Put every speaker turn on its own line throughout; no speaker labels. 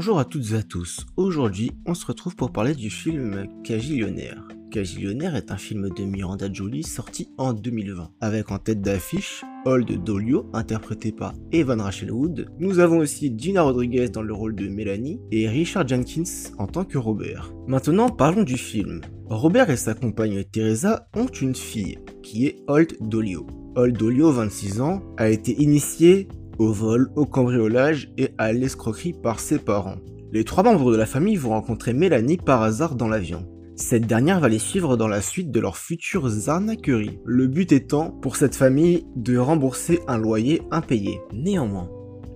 Bonjour à toutes et à tous. Aujourd'hui, on se retrouve pour parler du film Cagillionnaire. Cagillionnaire est un film de Miranda Jolie sorti en 2020, avec en tête d'affiche Old Dolio, interprété par Evan Rachel Wood. Nous avons aussi Gina Rodriguez dans le rôle de Mélanie et Richard Jenkins en tant que Robert. Maintenant, parlons du film. Robert et sa compagne Teresa ont une fille, qui est Old Dolio. Old Dolio, 26 ans, a été initié au vol, au cambriolage et à l'escroquerie par ses parents. Les trois membres de la famille vont rencontrer Mélanie par hasard dans l'avion. Cette dernière va les suivre dans la suite de leurs futures arnaqueries, le but étant pour cette famille de rembourser un loyer impayé. Néanmoins,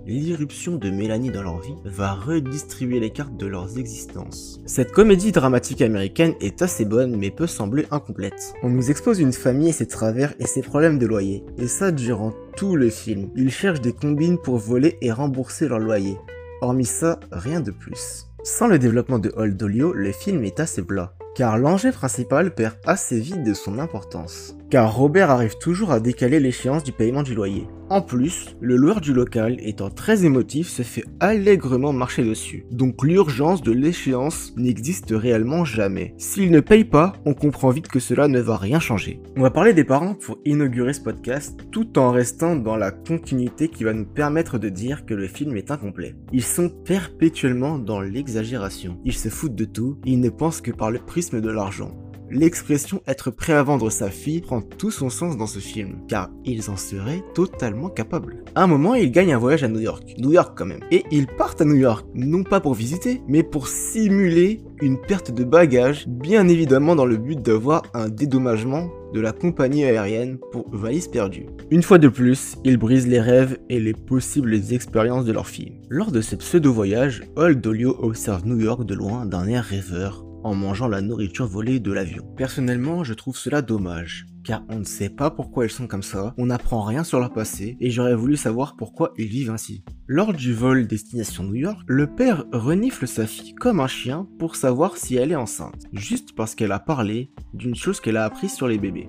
l'irruption de Mélanie dans leur vie va redistribuer les cartes de leurs existences. Cette comédie dramatique américaine est assez bonne mais peut sembler incomplète. On nous expose une famille et ses travers et ses problèmes de loyer, et ça durant tout le film. Ils cherchent des combines pour voler et rembourser leur loyer. Hormis ça, rien de plus. Sans le développement de Old Dolio, le film est assez plat car l'enjeu principal perd assez vite de son importance. Car Robert arrive toujours à décaler l'échéance du paiement du loyer. En plus, le loueur du local, étant très émotif, se fait allègrement marcher dessus. Donc l'urgence de l'échéance n'existe réellement jamais. S'il ne paye pas, on comprend vite que cela ne va rien changer. On va parler des parents pour inaugurer ce podcast, tout en restant dans la continuité qui va nous permettre de dire que le film est incomplet. Ils sont perpétuellement dans l'exagération. Ils se foutent de tout, ils ne pensent que par le prisme de l'argent. L'expression être prêt à vendre sa fille prend tout son sens dans ce film, car ils en seraient totalement capables. À un moment, ils gagnent un voyage à New York, New York quand même, et ils partent à New York, non pas pour visiter, mais pour simuler une perte de bagages, bien évidemment dans le but d'avoir un dédommagement de la compagnie aérienne pour valise perdue. Une fois de plus, ils brisent les rêves et les possibles expériences de leur fille. Lors de ce pseudo-voyage, Old Dolio observe New York de loin d'un air rêveur en mangeant la nourriture volée de l'avion. Personnellement, je trouve cela dommage, car on ne sait pas pourquoi ils sont comme ça, on n'apprend rien sur leur passé, et j'aurais voulu savoir pourquoi ils vivent ainsi. Lors du vol destination New York, le père renifle sa fille comme un chien pour savoir si elle est enceinte, juste parce qu'elle a parlé d'une chose qu'elle a apprise sur les bébés.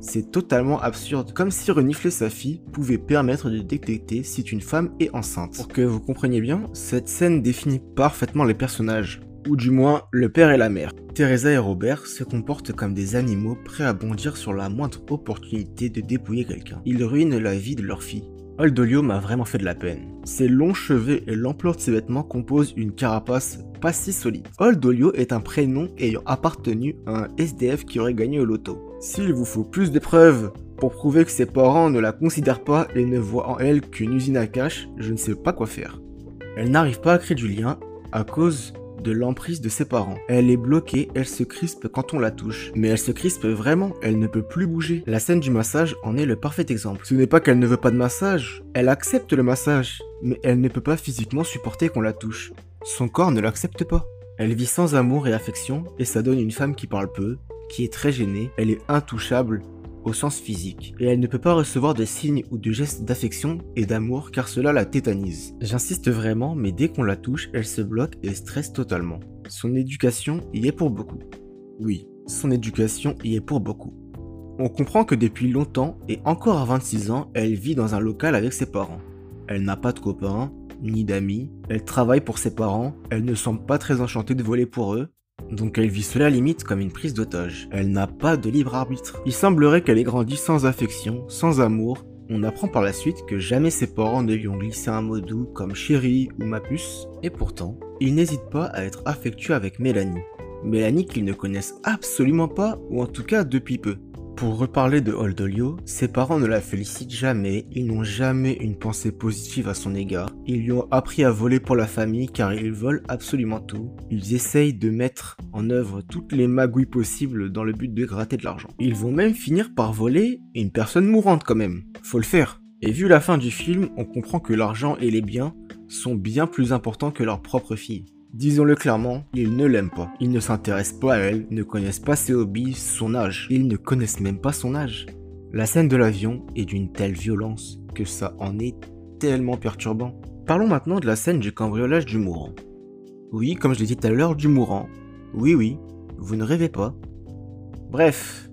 C'est totalement absurde, comme si renifler sa fille pouvait permettre de détecter si une femme est enceinte. Pour que vous compreniez bien, cette scène définit parfaitement les personnages ou du moins le père et la mère. Teresa et Robert se comportent comme des animaux prêts à bondir sur la moindre opportunité de dépouiller quelqu'un. Ils ruinent la vie de leur fille. Oldolio m'a vraiment fait de la peine. Ses longs cheveux et l'ampleur de ses vêtements composent une carapace pas si solide. Oldolio est un prénom ayant appartenu à un SDF qui aurait gagné au loto. S'il vous faut plus de preuves pour prouver que ses parents ne la considèrent pas et ne voient en elle qu'une usine à cash, je ne sais pas quoi faire. Elle n'arrive pas à créer du lien à cause de l'emprise de ses parents. Elle est bloquée, elle se crispe quand on la touche. Mais elle se crispe vraiment, elle ne peut plus bouger. La scène du massage en est le parfait exemple. Ce n'est pas qu'elle ne veut pas de massage, elle accepte le massage, mais elle ne peut pas physiquement supporter qu'on la touche. Son corps ne l'accepte pas. Elle vit sans amour et affection, et ça donne une femme qui parle peu, qui est très gênée, elle est intouchable, au sens physique, et elle ne peut pas recevoir de signes ou de gestes d'affection et d'amour car cela la tétanise. J'insiste vraiment, mais dès qu'on la touche, elle se bloque et stresse totalement. Son éducation y est pour beaucoup. Oui, son éducation y est pour beaucoup. On comprend que depuis longtemps, et encore à 26 ans, elle vit dans un local avec ses parents. Elle n'a pas de copains, ni d'amis, elle travaille pour ses parents, elle ne semble pas très enchantée de voler pour eux, donc elle vit cela limite comme une prise d'otage. Elle n'a pas de libre arbitre. Il semblerait qu'elle ait grandi sans affection, sans amour. On apprend par la suite que jamais ses parents ne lui ont glissé un mot doux comme chérie ou ma puce. Et pourtant, il n'hésite pas à être affectueux avec Mélanie. Mélanie qu'ils ne connaissent absolument pas, ou en tout cas depuis peu. Pour reparler de Oldolio, ses parents ne la félicitent jamais, ils n'ont jamais une pensée positive à son égard. Ils lui ont appris à voler pour la famille car ils volent absolument tout. Ils essayent de mettre en œuvre toutes les magouilles possibles dans le but de gratter de l'argent. Ils vont même finir par voler une personne mourante quand même. Faut le faire. Et vu la fin du film, on comprend que l'argent et les biens sont bien plus importants que leur propre fille. Disons-le clairement, ils ne l'aiment pas. Ils ne s'intéressent pas à elle, ne connaissent pas ses hobbies, son âge. Ils ne connaissent même pas son âge. La scène de l'avion est d'une telle violence que ça en est tellement perturbant. Parlons maintenant de la scène du cambriolage du mourant. Oui, comme je l'ai dit tout à l'heure, du mourant. Oui, oui, vous ne rêvez pas. Bref,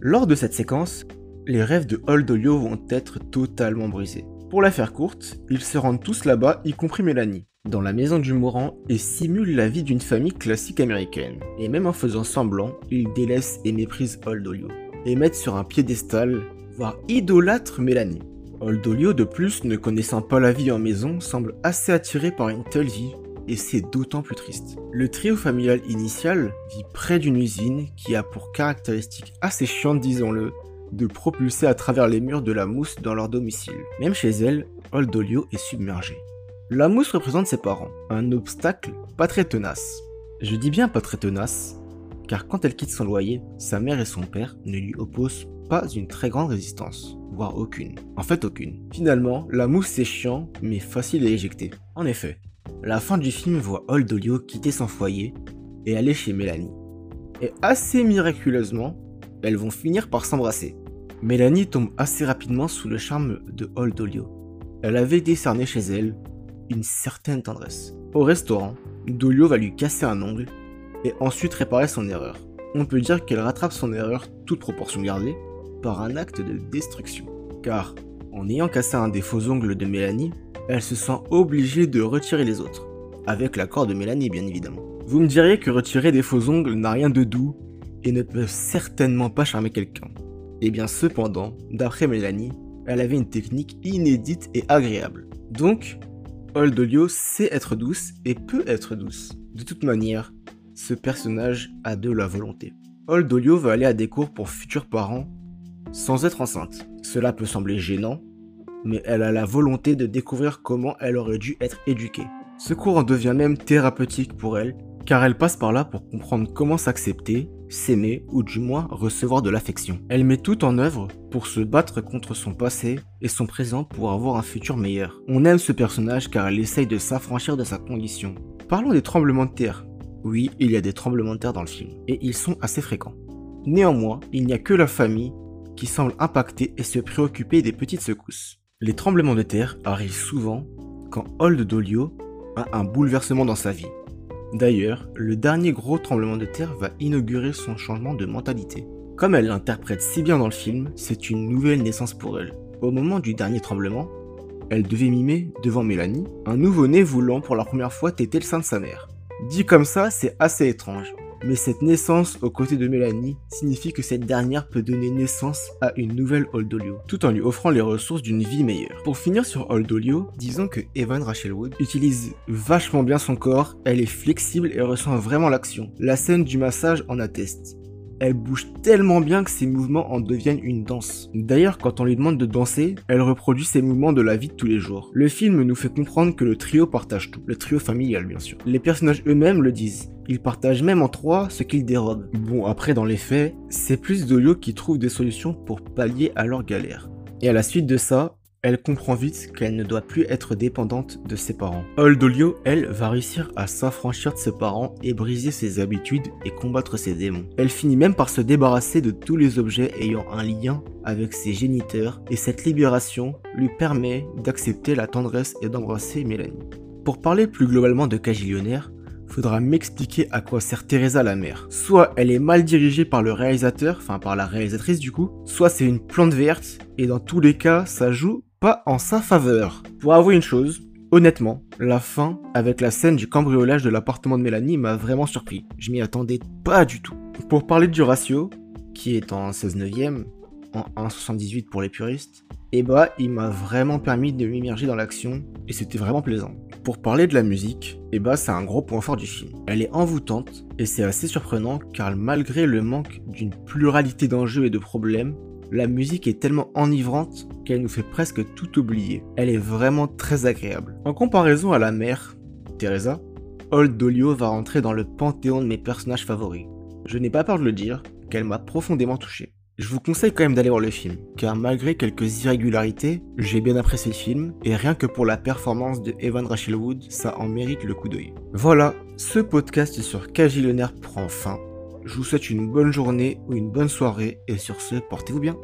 lors de cette séquence, les rêves de Oldolio vont être totalement brisés. Pour la faire courte, ils se rendent tous là-bas, y compris Mélanie. Dans la maison du mourant et simule la vie d'une famille classique américaine. Et même en faisant semblant, il délaisse et méprise Old Olio. Et met sur un piédestal, voire idolâtre Mélanie. Old Olio de plus, ne connaissant pas la vie en maison, semble assez attiré par une telle vie, et c'est d'autant plus triste. Le trio familial initial vit près d'une usine qui a pour caractéristique assez chiante, disons-le, de propulser à travers les murs de la mousse dans leur domicile. Même chez elle, Old Olio est submergé. La mousse représente ses parents, un obstacle pas très tenace. Je dis bien pas très tenace, car quand elle quitte son loyer, sa mère et son père ne lui opposent pas une très grande résistance, voire aucune. En fait aucune. Finalement, la mousse c'est chiant, mais facile à éjecter. En effet, la fin du film voit Old Olio quitter son foyer et aller chez Mélanie. Et assez miraculeusement, elles vont finir par s'embrasser. Mélanie tombe assez rapidement sous le charme de Old Olio. Elle avait décerné chez elle certaine tendresse. Au restaurant, Dolio va lui casser un ongle et ensuite réparer son erreur. On peut dire qu'elle rattrape son erreur, toute proportion gardée, par un acte de destruction. Car, en ayant cassé un des faux ongles de Mélanie, elle se sent obligée de retirer les autres. Avec l'accord de Mélanie, bien évidemment. Vous me diriez que retirer des faux ongles n'a rien de doux et ne peut certainement pas charmer quelqu'un. Et eh bien cependant, d'après Mélanie, elle avait une technique inédite et agréable. Donc, Old Olio sait être douce et peut être douce. De toute manière, ce personnage a de la volonté. Old Olio va aller à des cours pour futurs parents sans être enceinte. Cela peut sembler gênant, mais elle a la volonté de découvrir comment elle aurait dû être éduquée. Ce cours en devient même thérapeutique pour elle, car elle passe par là pour comprendre comment s'accepter, s'aimer ou du moins recevoir de l'affection. Elle met tout en œuvre pour se battre contre son passé et son présent pour avoir un futur meilleur. On aime ce personnage car elle essaye de s'affranchir de sa condition. Parlons des tremblements de terre. Oui, il y a des tremblements de terre dans le film, et ils sont assez fréquents. Néanmoins, il n'y a que la famille qui semble impacter et se préoccuper des petites secousses. Les tremblements de terre arrivent souvent quand Old Dolio a un bouleversement dans sa vie. D'ailleurs, le dernier gros tremblement de terre va inaugurer son changement de mentalité. Comme elle l'interprète si bien dans le film, c'est une nouvelle naissance pour elle. Au moment du dernier tremblement, elle devait mimer, devant Mélanie, un nouveau-né voulant pour la première fois téter le sein de sa mère. Dit comme ça, c'est assez étrange. Mais cette naissance aux côtés de Mélanie signifie que cette dernière peut donner naissance à une nouvelle Oldolio, tout en lui offrant les ressources d'une vie meilleure. Pour finir sur Oldolio, disons que Evan Rachel Wood utilise vachement bien son corps, elle est flexible et ressent vraiment l'action. La scène du massage en atteste elle bouge tellement bien que ses mouvements en deviennent une danse. D'ailleurs, quand on lui demande de danser, elle reproduit ses mouvements de la vie de tous les jours. Le film nous fait comprendre que le trio partage tout, le trio familial bien sûr. Les personnages eux-mêmes le disent. Ils partagent même en trois ce qu'ils dérobent. Bon, après dans les faits, c'est plus Dolio qui trouve des solutions pour pallier à leur galère. Et à la suite de ça, elle comprend vite qu'elle ne doit plus être dépendante de ses parents. Oldolio, elle, va réussir à s'affranchir de ses parents et briser ses habitudes et combattre ses démons. Elle finit même par se débarrasser de tous les objets ayant un lien avec ses géniteurs et cette libération lui permet d'accepter la tendresse et d'embrasser Mélanie. Pour parler plus globalement de Cagillionnaire, faudra m'expliquer à quoi sert Teresa la mère. Soit elle est mal dirigée par le réalisateur, enfin par la réalisatrice du coup, soit c'est une plante verte, et dans tous les cas, ça joue pas en sa faveur. Pour avouer une chose, honnêtement, la fin avec la scène du cambriolage de l'appartement de Mélanie m'a vraiment surpris. Je m'y attendais pas du tout. Pour parler du ratio, qui est en 16 neuvième, en 1,78 pour les puristes, et eh bah il m'a vraiment permis de m'immerger dans l'action et c'était vraiment plaisant. Pour parler de la musique, et eh bah c'est un gros point fort du film. Elle est envoûtante et c'est assez surprenant car malgré le manque d'une pluralité d'enjeux et de problèmes, la musique est tellement enivrante qu'elle nous fait presque tout oublier. Elle est vraiment très agréable. En comparaison à la mère, Teresa, Old Dolio va rentrer dans le panthéon de mes personnages favoris. Je n'ai pas peur de le dire, qu'elle m'a profondément touché. Je vous conseille quand même d'aller voir le film, car malgré quelques irrégularités, j'ai bien apprécié le film, et rien que pour la performance de Evan Rachel Wood, ça en mérite le coup d'œil. Voilà, ce podcast sur Cagillionnaire prend fin. Je vous souhaite une bonne journée ou une bonne soirée et sur ce, portez-vous bien.